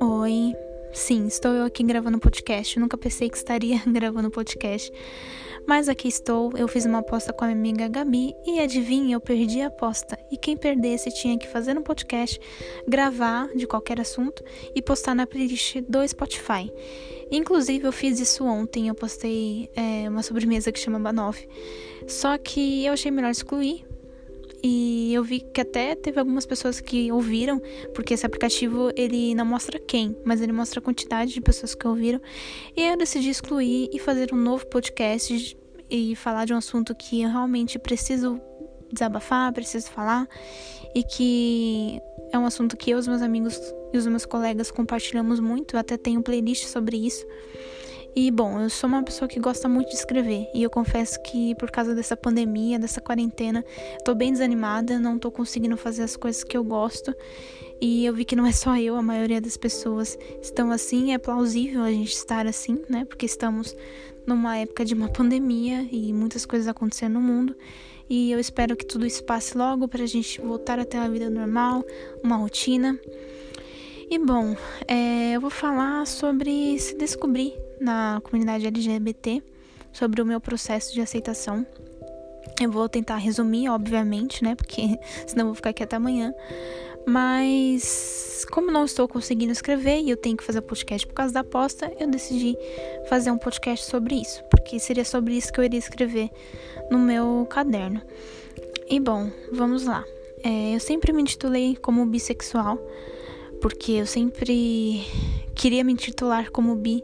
Oi, sim, estou eu aqui gravando podcast. Eu nunca pensei que estaria gravando podcast, mas aqui estou. Eu fiz uma aposta com a minha amiga Gabi e adivinha, eu perdi a aposta. E quem perdesse tinha que fazer um podcast, gravar de qualquer assunto e postar na playlist do Spotify. Inclusive, eu fiz isso ontem. Eu postei é, uma sobremesa que chama Banoff. Só que eu achei melhor excluir e eu vi que até teve algumas pessoas que ouviram, porque esse aplicativo ele não mostra quem, mas ele mostra a quantidade de pessoas que ouviram. E eu decidi excluir e fazer um novo podcast e falar de um assunto que eu realmente preciso desabafar, preciso falar e que é um assunto que eu os meus amigos e os meus colegas compartilhamos muito. Eu até tenho playlist sobre isso. E bom, eu sou uma pessoa que gosta muito de escrever e eu confesso que por causa dessa pandemia, dessa quarentena, tô bem desanimada, não tô conseguindo fazer as coisas que eu gosto. E eu vi que não é só eu, a maioria das pessoas estão assim, é plausível a gente estar assim, né? Porque estamos numa época de uma pandemia e muitas coisas acontecendo no mundo. E eu espero que tudo isso passe logo para a gente voltar a ter uma vida normal, uma rotina. E bom, é, eu vou falar sobre se descobrir na comunidade LGBT sobre o meu processo de aceitação. Eu vou tentar resumir, obviamente, né? Porque senão eu vou ficar aqui até amanhã. Mas como não estou conseguindo escrever e eu tenho que fazer podcast por causa da aposta, eu decidi fazer um podcast sobre isso, porque seria sobre isso que eu iria escrever no meu caderno. E bom, vamos lá. É, eu sempre me intitulei como bissexual, porque eu sempre queria me intitular como bi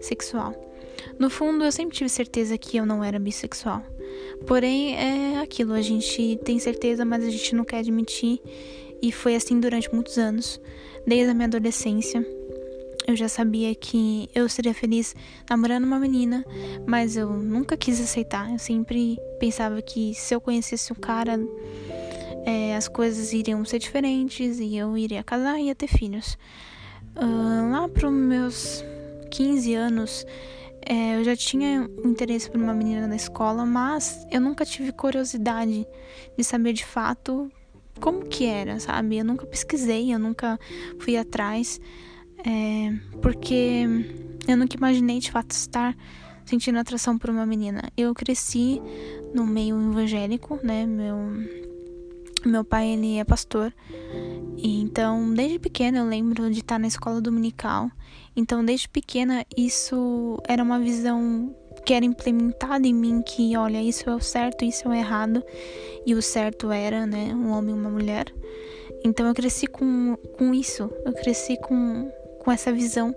sexual. No fundo, eu sempre tive certeza que eu não era bissexual. Porém, é aquilo, a gente tem certeza, mas a gente não quer admitir. E foi assim durante muitos anos, desde a minha adolescência. Eu já sabia que eu seria feliz namorando uma menina, mas eu nunca quis aceitar. Eu sempre pensava que se eu conhecesse o cara, é, as coisas iriam ser diferentes e eu iria casar e ia ter filhos. Uh, lá para meus 15 anos, é, eu já tinha interesse por uma menina na escola, mas eu nunca tive curiosidade de saber de fato como que era, sabe? Eu nunca pesquisei, eu nunca fui atrás, é, porque eu nunca imaginei de fato estar sentindo atração por uma menina. Eu cresci no meio evangélico, né? Meu meu pai ele é pastor e então desde pequena eu lembro de estar na escola dominical então, desde pequena, isso era uma visão que era implementada em mim que, olha, isso é o certo, isso é o errado. E o certo era, né, um homem e uma mulher. Então eu cresci com, com isso, eu cresci com, com essa visão.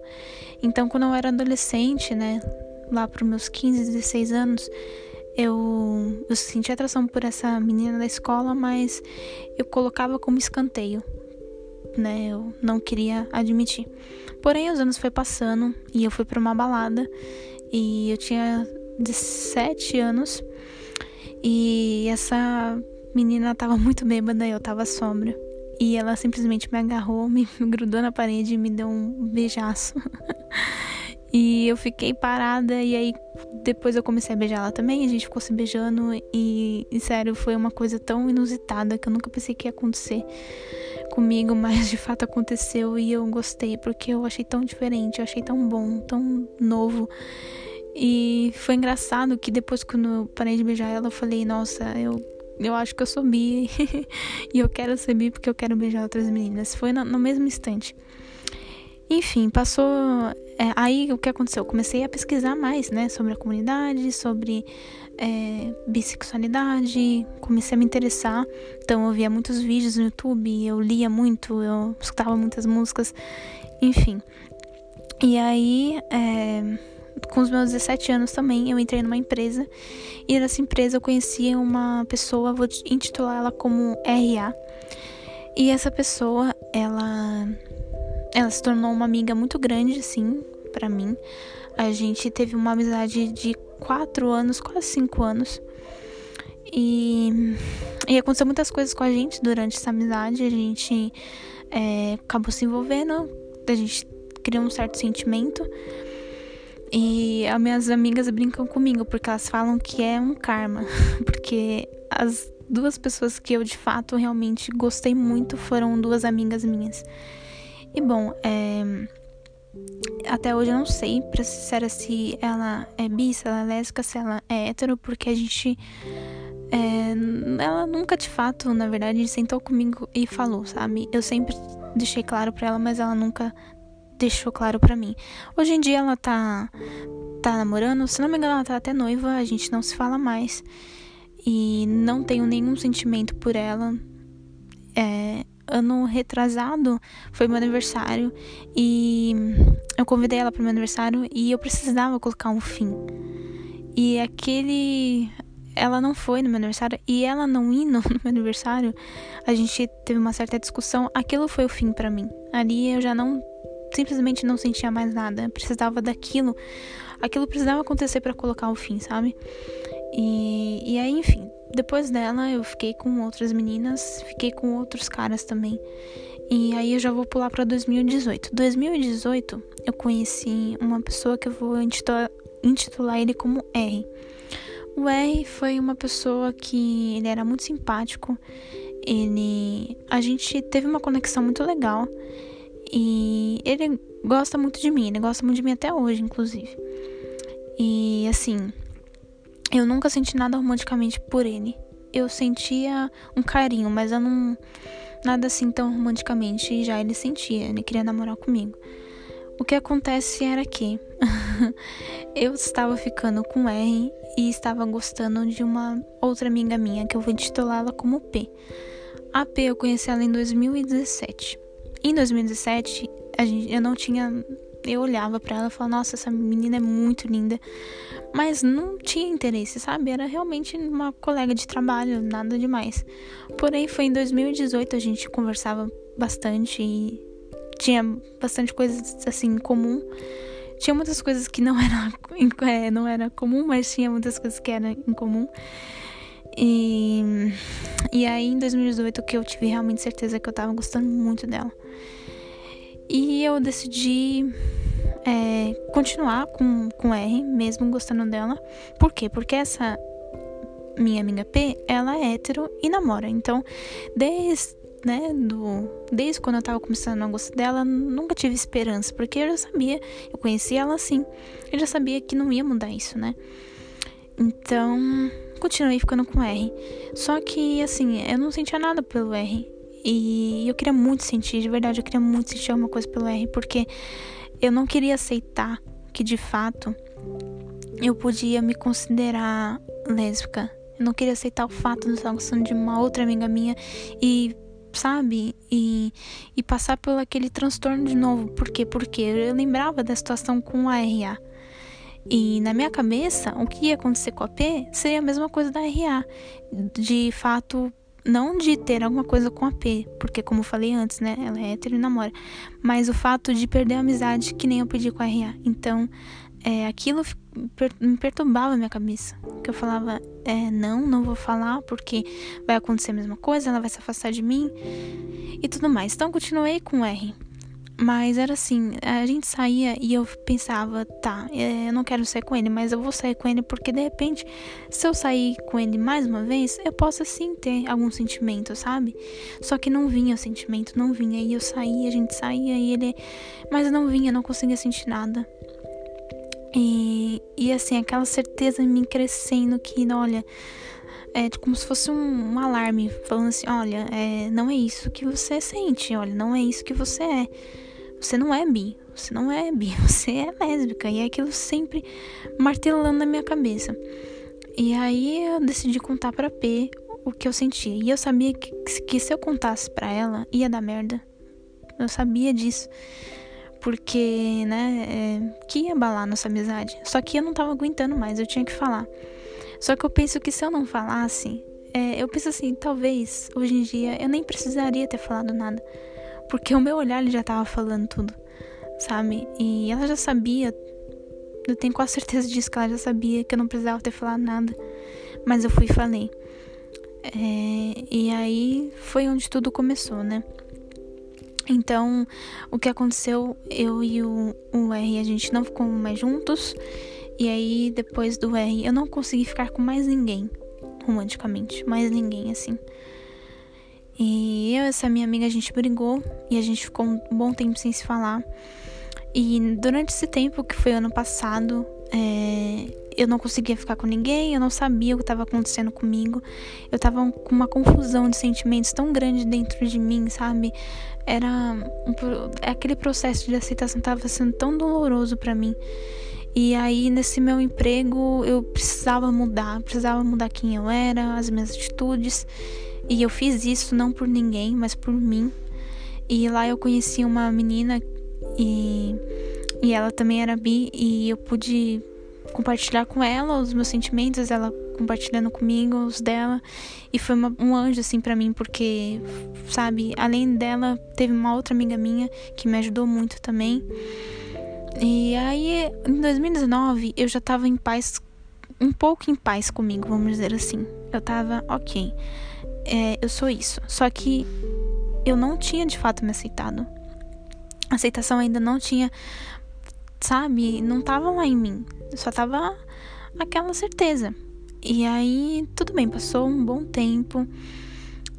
Então quando eu era adolescente, né, lá para meus 15, 16 anos, eu, eu senti atração por essa menina da escola, mas eu colocava como escanteio né? Eu não queria admitir. Porém, os anos foi passando e eu fui para uma balada e eu tinha 17 anos e essa menina tava muito bêbada e eu tava sombra. E ela simplesmente me agarrou, me grudou na parede e me deu um beijaço. e eu fiquei parada e aí depois eu comecei a beijar ela também, a gente ficou se beijando e, e sério, foi uma coisa tão inusitada que eu nunca pensei que ia acontecer comigo, mas de fato aconteceu e eu gostei porque eu achei tão diferente, eu achei tão bom, tão novo. E foi engraçado que depois quando eu parei de beijar ela, eu falei, nossa, eu eu acho que eu sou bi e eu quero ser bi porque eu quero beijar outras meninas. Foi no, no mesmo instante. Enfim, passou. É, aí o que aconteceu? Eu comecei a pesquisar mais, né, sobre a comunidade, sobre é, bissexualidade, comecei a me interessar. Então eu via muitos vídeos no YouTube, eu lia muito, eu escutava muitas músicas, enfim. E aí, é, com os meus 17 anos também, eu entrei numa empresa e nessa empresa eu conheci uma pessoa, vou intitular ela como RA. E essa pessoa, ela, ela se tornou uma amiga muito grande, assim, para mim. A gente teve uma amizade de quatro anos, quase cinco anos. E, e aconteceu muitas coisas com a gente durante essa amizade. A gente é, acabou se envolvendo, a gente criou um certo sentimento. E as minhas amigas brincam comigo porque elas falam que é um karma, porque as duas pessoas que eu de fato realmente gostei muito foram duas amigas minhas. E bom, é, até hoje eu não sei, pra ser sincera, se ela é bi, se ela é lésbica, se ela é hétero, porque a gente. É, ela nunca de fato, na verdade, sentou comigo e falou, sabe? Eu sempre deixei claro pra ela, mas ela nunca deixou claro pra mim. Hoje em dia ela tá. tá namorando, se não me engano, ela tá até noiva, a gente não se fala mais. E não tenho nenhum sentimento por ela. É, ano retrasado foi meu aniversário e eu convidei ela para meu aniversário e eu precisava colocar um fim. E aquele ela não foi no meu aniversário e ela não indo no meu aniversário, a gente teve uma certa discussão. Aquilo foi o fim para mim. Ali eu já não simplesmente não sentia mais nada, eu precisava daquilo. Aquilo precisava acontecer para colocar o fim, sabe? E, e aí, enfim, depois dela, eu fiquei com outras meninas, fiquei com outros caras também. E aí eu já vou pular para 2018. 2018, eu conheci uma pessoa que eu vou intitular, intitular ele como R. O R foi uma pessoa que ele era muito simpático. Ele, a gente teve uma conexão muito legal e ele gosta muito de mim. Ele gosta muito de mim até hoje, inclusive. E assim, eu nunca senti nada romanticamente por ele. Eu sentia um carinho, mas eu não. Nada assim tão romanticamente. E já ele sentia, ele queria namorar comigo. O que acontece era que eu estava ficando com R e estava gostando de uma outra amiga minha, que eu vou intitulá-la como P. A P eu conheci ela em 2017. Em 2017, a gente, eu não tinha eu olhava para ela e falava, nossa, essa menina é muito linda. Mas não tinha interesse, sabe? Era realmente uma colega de trabalho, nada demais. Porém, foi em 2018 a gente conversava bastante e tinha bastante coisas assim em comum. Tinha muitas coisas que não era, é, não era comum, mas tinha muitas coisas que eram em comum. E, e aí em 2018 que eu tive realmente certeza que eu tava gostando muito dela. E eu decidi é, continuar com, com R, mesmo gostando dela. Por quê? Porque essa minha amiga P, ela é hétero e namora. Então, desde, né, do, desde quando eu tava começando a gostar dela, nunca tive esperança. Porque eu já sabia, eu conhecia ela assim. Eu já sabia que não ia mudar isso, né? Então, continuei ficando com R. Só que, assim, eu não sentia nada pelo R. E eu queria muito sentir, de verdade, eu queria muito sentir alguma coisa pelo R, porque eu não queria aceitar que de fato eu podia me considerar lésbica. Eu não queria aceitar o fato de estar gostando de uma outra amiga minha e, sabe, e, e passar por aquele transtorno de novo. Por quê? Porque eu lembrava da situação com a RA. E na minha cabeça, o que ia acontecer com a P seria a mesma coisa da RA. De fato, não de ter alguma coisa com a P, porque como eu falei antes, né, ela é hétero e namora, mas o fato de perder a amizade que nem eu perdi com a RA. Então, é, aquilo me perturbava a minha cabeça. Que eu falava, é, não, não vou falar porque vai acontecer a mesma coisa, ela vai se afastar de mim e tudo mais. Então, continuei com R. Mas era assim, a gente saía e eu pensava, tá, é, eu não quero sair com ele, mas eu vou sair com ele porque de repente, se eu sair com ele mais uma vez, eu posso sim ter algum sentimento, sabe? Só que não vinha o sentimento, não vinha. E eu saía, a gente saía e ele. Mas não vinha, não conseguia sentir nada. E, e assim, aquela certeza mim crescendo que, olha, é como se fosse um, um alarme falando assim: olha, é, não é isso que você sente, olha, não é isso que você é. Você não é bi, você não é bi, você é lésbica. E é aquilo sempre martelando na minha cabeça. E aí eu decidi contar pra P o que eu sentia. E eu sabia que, que se eu contasse pra ela, ia dar merda. Eu sabia disso. Porque, né, é, que ia abalar nossa amizade. Só que eu não tava aguentando mais, eu tinha que falar. Só que eu penso que se eu não falasse, é, eu penso assim, talvez hoje em dia eu nem precisaria ter falado nada. Porque o meu olhar ele já tava falando tudo, sabe? E ela já sabia, eu tenho quase certeza disso, que ela já sabia que eu não precisava ter falado nada. Mas eu fui e falei. É, e aí foi onde tudo começou, né? Então, o que aconteceu, eu e o, o R, a gente não ficou mais juntos. E aí, depois do R, eu não consegui ficar com mais ninguém. romanticamente, mais ninguém assim. E eu e essa minha amiga a gente brigou e a gente ficou um bom tempo sem se falar. E durante esse tempo, que foi ano passado, é, eu não conseguia ficar com ninguém, eu não sabia o que estava acontecendo comigo. Eu tava com uma confusão de sentimentos tão grande dentro de mim, sabe? Era um, aquele processo de aceitação estava sendo tão doloroso para mim. E aí nesse meu emprego eu precisava mudar, precisava mudar quem eu era, as minhas atitudes. E eu fiz isso não por ninguém, mas por mim. E lá eu conheci uma menina e, e ela também era bi e eu pude compartilhar com ela os meus sentimentos, ela compartilhando comigo os dela. E foi uma, um anjo, assim, para mim, porque, sabe, além dela, teve uma outra amiga minha que me ajudou muito também. E aí, em 2019, eu já tava em paz, um pouco em paz comigo, vamos dizer assim. Eu tava, ok, é, eu sou isso. Só que eu não tinha de fato me aceitado. A aceitação ainda não tinha, sabe, não tava lá em mim. Só tava aquela certeza. E aí, tudo bem, passou um bom tempo.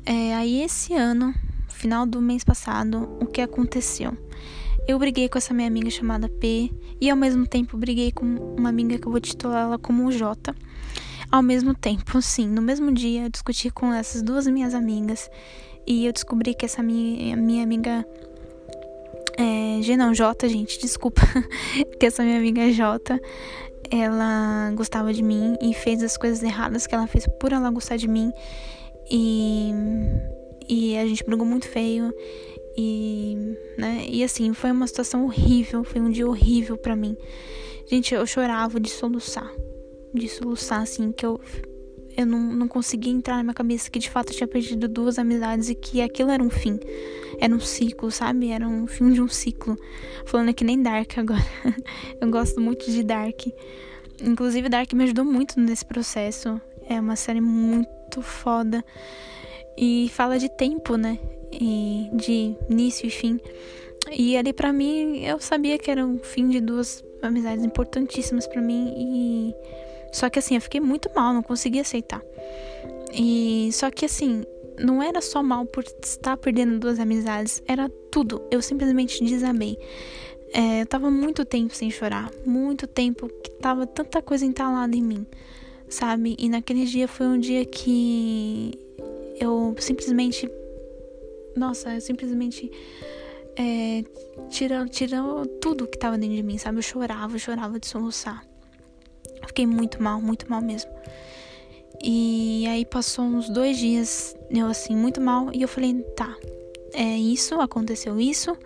É, aí, esse ano, final do mês passado, o que aconteceu? Eu briguei com essa minha amiga chamada P e ao mesmo tempo briguei com uma amiga que eu vou titular ela como J. Ao mesmo tempo, sim, no mesmo dia eu discuti com essas duas minhas amigas e eu descobri que essa minha, minha amiga é, G não, J, gente, desculpa. que essa minha amiga J, ela gostava de mim e fez as coisas erradas que ela fez por ela gostar de mim. E, e a gente brigou muito feio. E, né, e assim, foi uma situação horrível, foi um dia horrível para mim. Gente, eu chorava de soluçar. De soluçar, assim, que eu eu não, não conseguia entrar na minha cabeça que de fato eu tinha perdido duas amizades e que aquilo era um fim. Era um ciclo, sabe? Era um fim de um ciclo. Falando que nem Dark agora. eu gosto muito de Dark. Inclusive, Dark me ajudou muito nesse processo. É uma série muito foda. E fala de tempo, né? E de início e fim. E ali para mim, eu sabia que era um fim de duas amizades importantíssimas para mim e só que assim, eu fiquei muito mal, não consegui aceitar. E só que assim, não era só mal por estar perdendo duas amizades, era tudo. Eu simplesmente desabei. É, eu tava muito tempo sem chorar, muito tempo que tava tanta coisa entalada em mim, sabe? E naquele dia foi um dia que eu simplesmente. Nossa, eu simplesmente. É, tirou, tirou tudo que tava dentro de mim, sabe? Eu chorava, eu chorava de soluçar. Fiquei muito mal, muito mal mesmo. E aí passou uns dois dias, eu assim, muito mal, e eu falei, tá, é isso, aconteceu isso,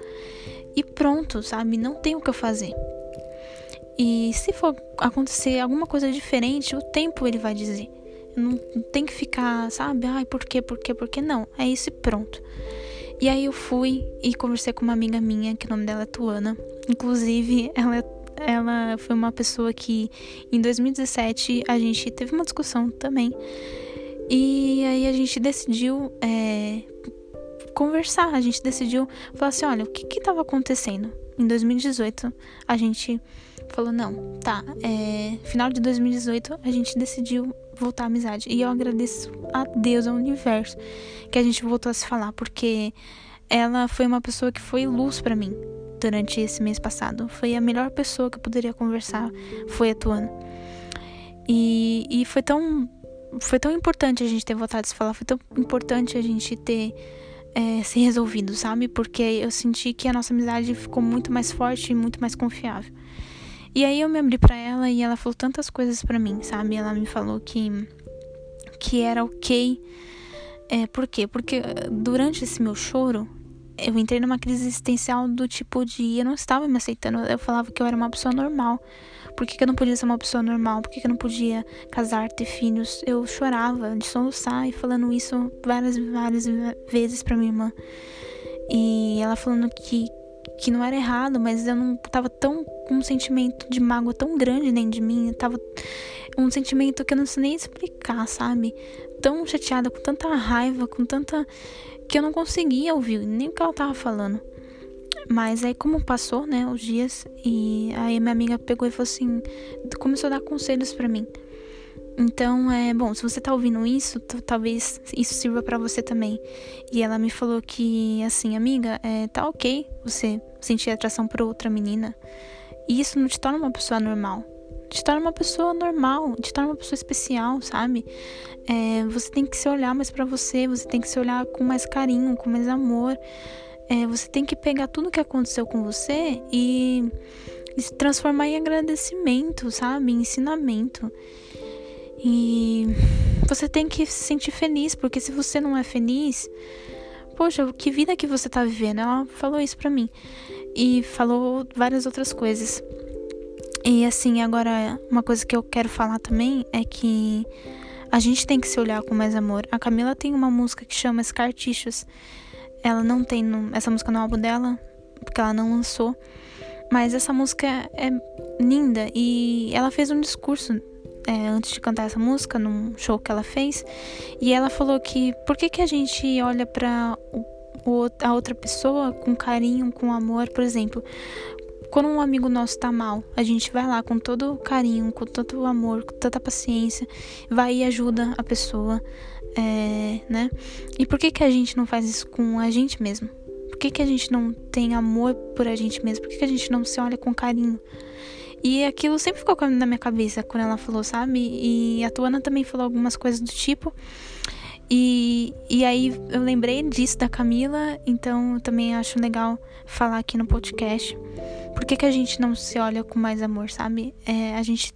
e pronto, sabe? Não tem o que eu fazer. E se for acontecer alguma coisa diferente, o tempo ele vai dizer. Não tem que ficar, sabe? Ai, por quê, por quê, por quê? Não, é isso e pronto. E aí eu fui e conversei com uma amiga minha, que o nome dela é Tuana. Inclusive, ela é ela foi uma pessoa que em 2017 a gente teve uma discussão também. E aí a gente decidiu é, conversar, a gente decidiu falar assim: olha, o que que tava acontecendo? Em 2018 a gente falou: não, tá, é, final de 2018 a gente decidiu voltar à amizade. E eu agradeço a Deus, ao universo, que a gente voltou a se falar, porque ela foi uma pessoa que foi luz para mim durante esse mês passado. Foi a melhor pessoa que eu poderia conversar, foi a Tuana. E, e foi tão foi tão importante a gente ter voltado a se falar, foi tão importante a gente ter é, se resolvido, sabe? Porque eu senti que a nossa amizade ficou muito mais forte e muito mais confiável. E aí eu me abri para ela e ela falou tantas coisas para mim, sabe? Ela me falou que que era ok. É, por quê? Porque durante esse meu choro, eu entrei numa crise existencial do tipo de eu não estava me aceitando. Eu falava que eu era uma pessoa normal. Por que, que eu não podia ser uma pessoa normal? Por que, que eu não podia casar, ter filhos? Eu chorava de soluçar e falando isso várias, várias vezes pra minha irmã. E ela falando que, que não era errado, mas eu não tava tão com um sentimento de mágoa tão grande dentro de mim. Eu tava um sentimento que eu não sei nem explicar, sabe? Tão chateada, com tanta raiva, com tanta que eu não conseguia ouvir nem o que ela tava falando. Mas aí como passou, né, os dias e aí minha amiga pegou e falou assim, começou a dar conselhos para mim. Então, é bom, se você tá ouvindo isso, talvez isso sirva para você também. E ela me falou que, assim, amiga, é, tá ok você sentir atração por outra menina. E isso não te torna uma pessoa normal. Te torna uma pessoa normal, te torna uma pessoa especial, sabe? É, você tem que se olhar mais para você, você tem que se olhar com mais carinho, com mais amor. É, você tem que pegar tudo que aconteceu com você e, e se transformar em agradecimento, sabe? Em ensinamento. E você tem que se sentir feliz, porque se você não é feliz, poxa, que vida que você tá vivendo? Ela falou isso pra mim. E falou várias outras coisas. E assim, agora, uma coisa que eu quero falar também é que a gente tem que se olhar com mais amor. A Camila tem uma música que chama Scar. Ela não tem no, essa música no álbum dela, porque ela não lançou. Mas essa música é linda e ela fez um discurso é, antes de cantar essa música, num show que ela fez, e ela falou que por que, que a gente olha para a outra pessoa com carinho, com amor, por exemplo, quando um amigo nosso tá mal, a gente vai lá com todo carinho, com todo amor, com tanta paciência, vai e ajuda a pessoa, é, né? E por que que a gente não faz isso com a gente mesmo? Por que que a gente não tem amor por a gente mesmo? Por que que a gente não se olha com carinho? E aquilo sempre ficou na minha cabeça quando ela falou, sabe? E a Tuana também falou algumas coisas do tipo. E, e aí eu lembrei disso da Camila, então eu também acho legal falar aqui no podcast. Por que, que a gente não se olha com mais amor, sabe? É, a gente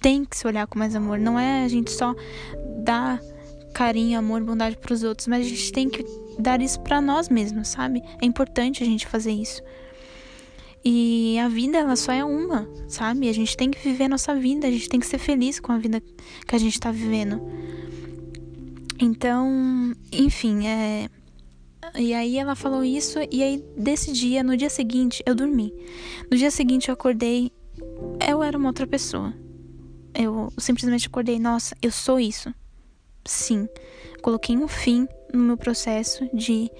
tem que se olhar com mais amor. Não é a gente só dar carinho, amor, bondade para os outros, mas a gente tem que dar isso para nós mesmos, sabe? É importante a gente fazer isso. E a vida, ela só é uma, sabe? A gente tem que viver a nossa vida, a gente tem que ser feliz com a vida que a gente tá vivendo. Então, enfim, é. E aí ela falou isso, e aí desse dia, no dia seguinte, eu dormi. No dia seguinte eu acordei, eu era uma outra pessoa. Eu simplesmente acordei, nossa, eu sou isso. Sim. Coloquei um fim no meu processo de.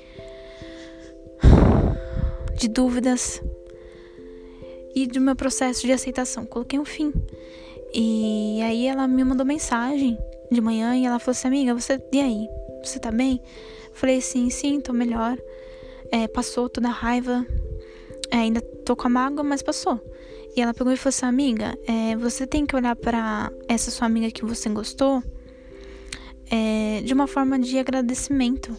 de dúvidas, e do meu processo de aceitação. Coloquei um fim. E aí ela me mandou mensagem de manhã e ela falou assim: Amiga, você. E aí? Você tá bem? Falei assim: Sim, tô melhor. É, passou toda a raiva. É, ainda tô com a mágoa, mas passou. E ela pegou e falou assim: Amiga, é, você tem que olhar para essa sua amiga que você gostou é, de uma forma de agradecimento.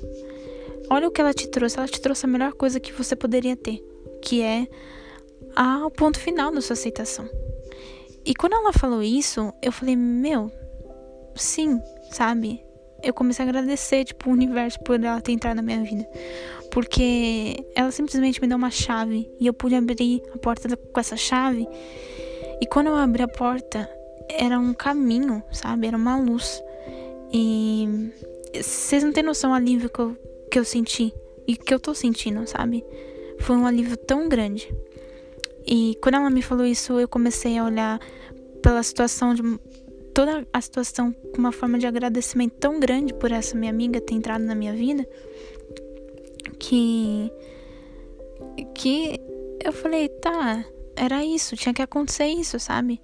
Olha o que ela te trouxe. Ela te trouxe a melhor coisa que você poderia ter, que é ao ponto final da sua aceitação. E quando ela falou isso, eu falei, meu, sim, sabe? Eu comecei a agradecer, tipo, o universo por ela ter entrado na minha vida. Porque ela simplesmente me deu uma chave e eu pude abrir a porta com essa chave. E quando eu abri a porta, era um caminho, sabe? Era uma luz. E vocês não têm noção do alívio que eu, que eu senti e que eu tô sentindo, sabe? Foi um alívio tão grande. E quando ela me falou isso, eu comecei a olhar pela situação de toda a situação com uma forma de agradecimento tão grande por essa minha amiga ter entrado na minha vida que que eu falei, tá, era isso, tinha que acontecer isso, sabe?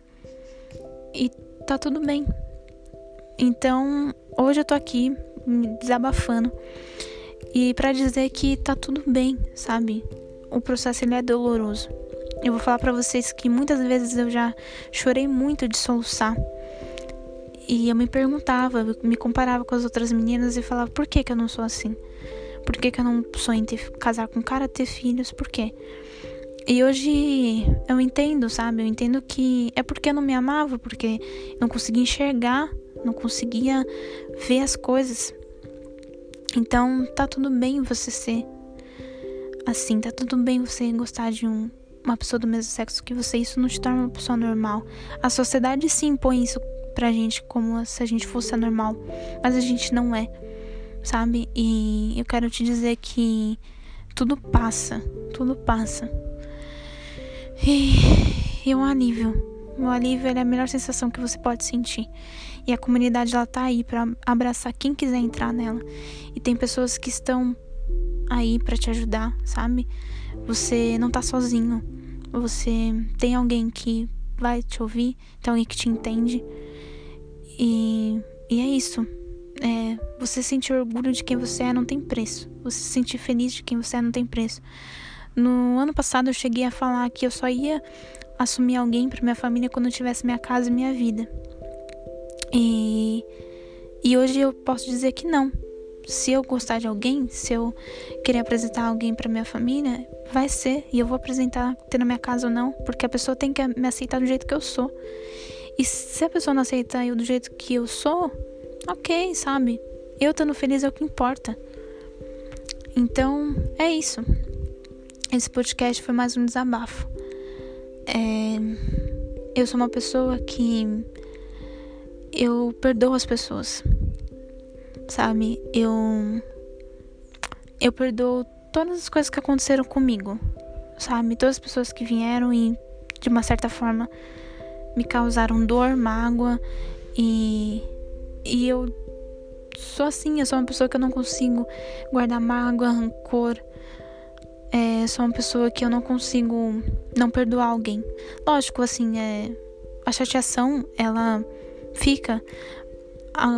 E tá tudo bem. Então, hoje eu tô aqui me desabafando e para dizer que tá tudo bem, sabe? O processo ele é doloroso. Eu vou falar para vocês que muitas vezes eu já chorei muito de soluçar. E eu me perguntava, eu me comparava com as outras meninas e falava: por que, que eu não sou assim? Por que, que eu não sonho em ter, casar com um cara, ter filhos? Por quê? E hoje eu entendo, sabe? Eu entendo que é porque eu não me amava, porque não conseguia enxergar, não conseguia ver as coisas. Então tá tudo bem você ser assim, tá tudo bem você gostar de um uma pessoa do mesmo sexo que você, isso não te torna uma pessoa normal. A sociedade se impõe isso pra gente como se a gente fosse anormal, mas a gente não é, sabe? E eu quero te dizer que tudo passa, tudo passa. E, e um alívio. O alívio é a melhor sensação que você pode sentir. E a comunidade ela tá aí para abraçar quem quiser entrar nela. E tem pessoas que estão aí para te ajudar, sabe? Você não tá sozinho. Você tem alguém que vai te ouvir, tem alguém que te entende. E, e é isso. É, você sentir orgulho de quem você é não tem preço. Você se sentir feliz de quem você é não tem preço. No ano passado eu cheguei a falar que eu só ia assumir alguém para minha família quando eu tivesse minha casa e minha vida. E, e hoje eu posso dizer que não. Se eu gostar de alguém, se eu querer apresentar alguém para minha família, vai ser e eu vou apresentar ter na minha casa ou não, porque a pessoa tem que me aceitar do jeito que eu sou. E se a pessoa não aceita eu do jeito que eu sou, ok, sabe? Eu estando feliz é o que importa. Então, é isso. Esse podcast foi mais um desabafo. É, eu sou uma pessoa que eu perdoo as pessoas, sabe? Eu eu perdoo todas as coisas que aconteceram comigo, sabe? Todas as pessoas que vieram e de uma certa forma me causaram dor, mágoa e e eu sou assim, eu sou uma pessoa que eu não consigo guardar mágoa, rancor. É, sou uma pessoa que eu não consigo não perdoar alguém. Lógico, assim, é, a chateação, ela fica,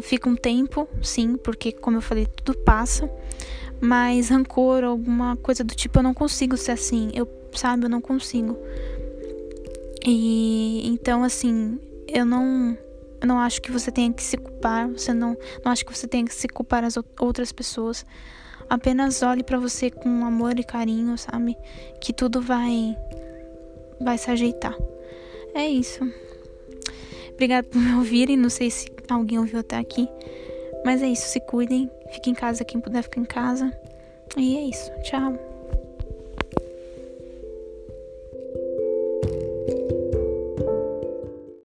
fica um tempo, sim, porque como eu falei, tudo passa. Mas rancor, alguma coisa do tipo, eu não consigo ser assim. Eu, sabe, eu não consigo. E então, assim, eu não eu não acho que você tenha que se culpar, você não, não acho que você tenha que se culpar as outras pessoas. Apenas olhe para você com amor e carinho, sabe? Que tudo vai vai se ajeitar. É isso. Obrigada por me ouvirem, não sei se alguém ouviu até aqui, mas é isso, se cuidem, fiquem em casa quem puder ficar em casa. E é isso. Tchau.